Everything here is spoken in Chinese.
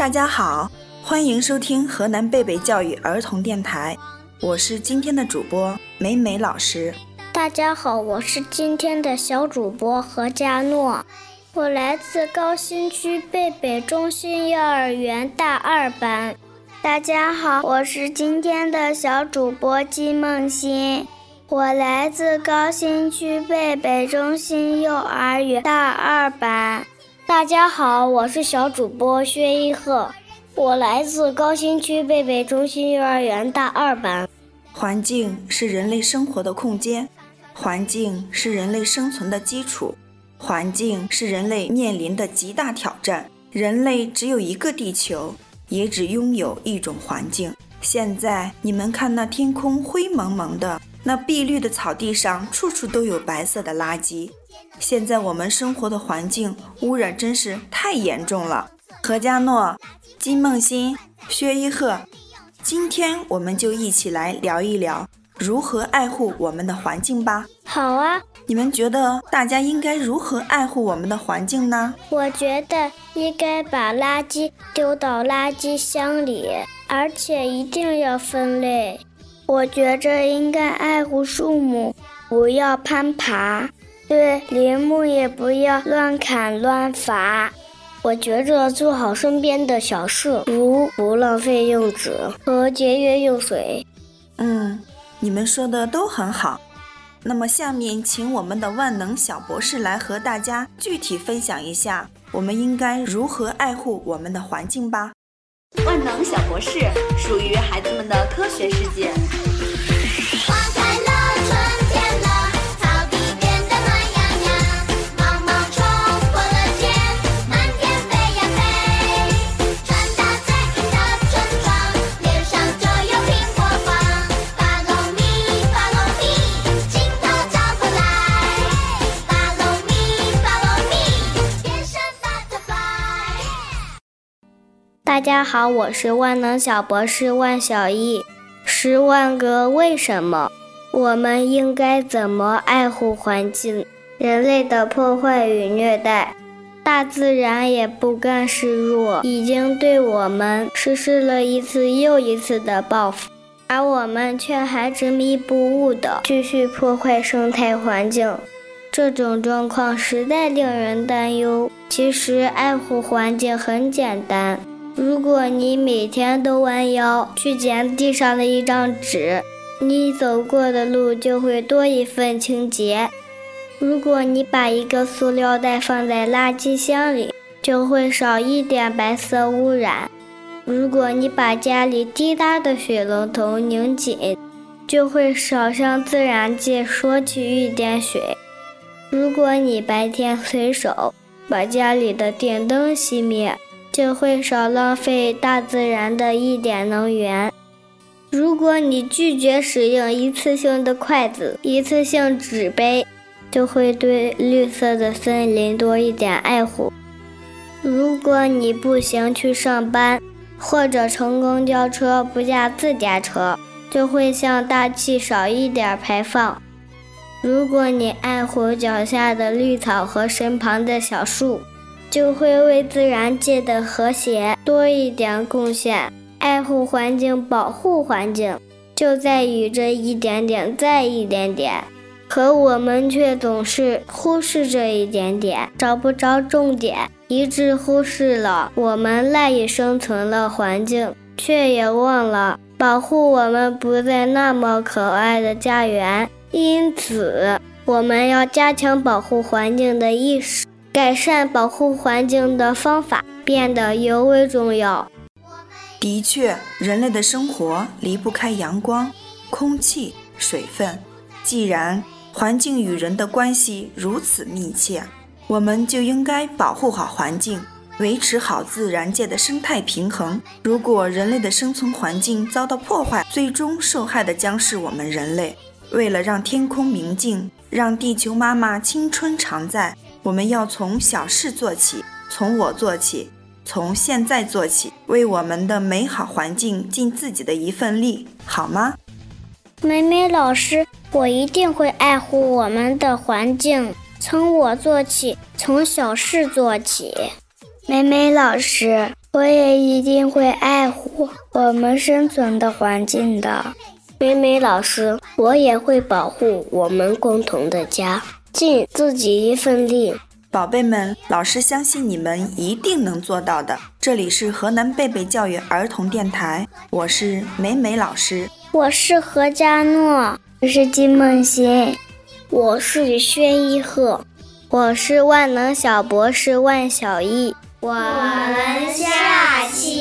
大家好，欢迎收听河南贝贝教育儿童电台，我是今天的主播美美老师。大家好，我是今天的小主播何佳诺，我来自高新区贝贝中心幼儿园大二班。大家好，我是今天的小主播金梦欣，我来自高新区贝贝中心幼儿园大二班。大家好，我是小主播薛一鹤，我来自高新区贝贝中心幼儿园大二班。环境是人类生活的空间，环境是人类生存的基础，环境是人类面临的极大挑战。人类只有一个地球，也只拥有一种环境。现在你们看，那天空灰蒙蒙的，那碧绿的草地上，处处都有白色的垃圾。现在我们生活的环境污染真是太严重了。何家诺、金梦欣、薛一鹤，今天我们就一起来聊一聊如何爱护我们的环境吧。好啊，你们觉得大家应该如何爱护我们的环境呢？我觉得应该把垃圾丢到垃圾箱里，而且一定要分类。我觉着应该爱护树木，不要攀爬。对，林木也不要乱砍乱伐。我觉着做好身边的小事，如不浪费用纸和节约用水。嗯，你们说的都很好。那么下面请我们的万能小博士来和大家具体分享一下，我们应该如何爱护我们的环境吧。万能小博士属于孩子们的科学世界。大家好，我是万能小博士万小艺。十万个为什么？我们应该怎么爱护环境？人类的破坏与虐待，大自然也不甘示弱，已经对我们实施了一次又一次的报复，而我们却还执迷不悟的继续破坏生态环境。这种状况实在令人担忧。其实，爱护环境很简单。如果你每天都弯腰去捡地上的一张纸，你走过的路就会多一份清洁；如果你把一个塑料袋放在垃圾箱里，就会少一点白色污染；如果你把家里滴答的水龙头拧紧，就会少向自然界索取一点水；如果你白天随手把家里的电灯熄灭，就会少浪费大自然的一点能源。如果你拒绝使用一次性的筷子、一次性纸杯，就会对绿色的森林多一点爱护。如果你步行去上班，或者乘公交车不驾自家车，就会向大气少一点排放。如果你爱护脚下的绿草和身旁的小树，就会为自然界的和谐多一点贡献。爱护环境，保护环境，就在于这一点点，再一点点。可我们却总是忽视这一点点，找不着重点，一致忽视了我们赖以生存的环境，却也忘了保护我们不再那么可爱的家园。因此，我们要加强保护环境的意识。改善保护环境的方法变得尤为重要。的确，人类的生活离不开阳光、空气、水分。既然环境与人的关系如此密切，我们就应该保护好环境，维持好自然界的生态平衡。如果人类的生存环境遭到破坏，最终受害的将是我们人类。为了让天空明净，让地球妈妈青春常在。我们要从小事做起，从我做起，从现在做起，为我们的美好环境尽自己的一份力，好吗？美美老师，我一定会爱护我们的环境，从我做起，从小事做起。美美老师，我也一定会爱护我们生存的环境的。美美老师，我也会保护我们共同的家，尽自己一份力。宝贝们，老师相信你们一定能做到的。这里是河南贝贝教育儿童电台，我是美美老师，我是何佳诺，我是金梦欣，我是薛一鹤，我是万能小博士万小艺。我们下期。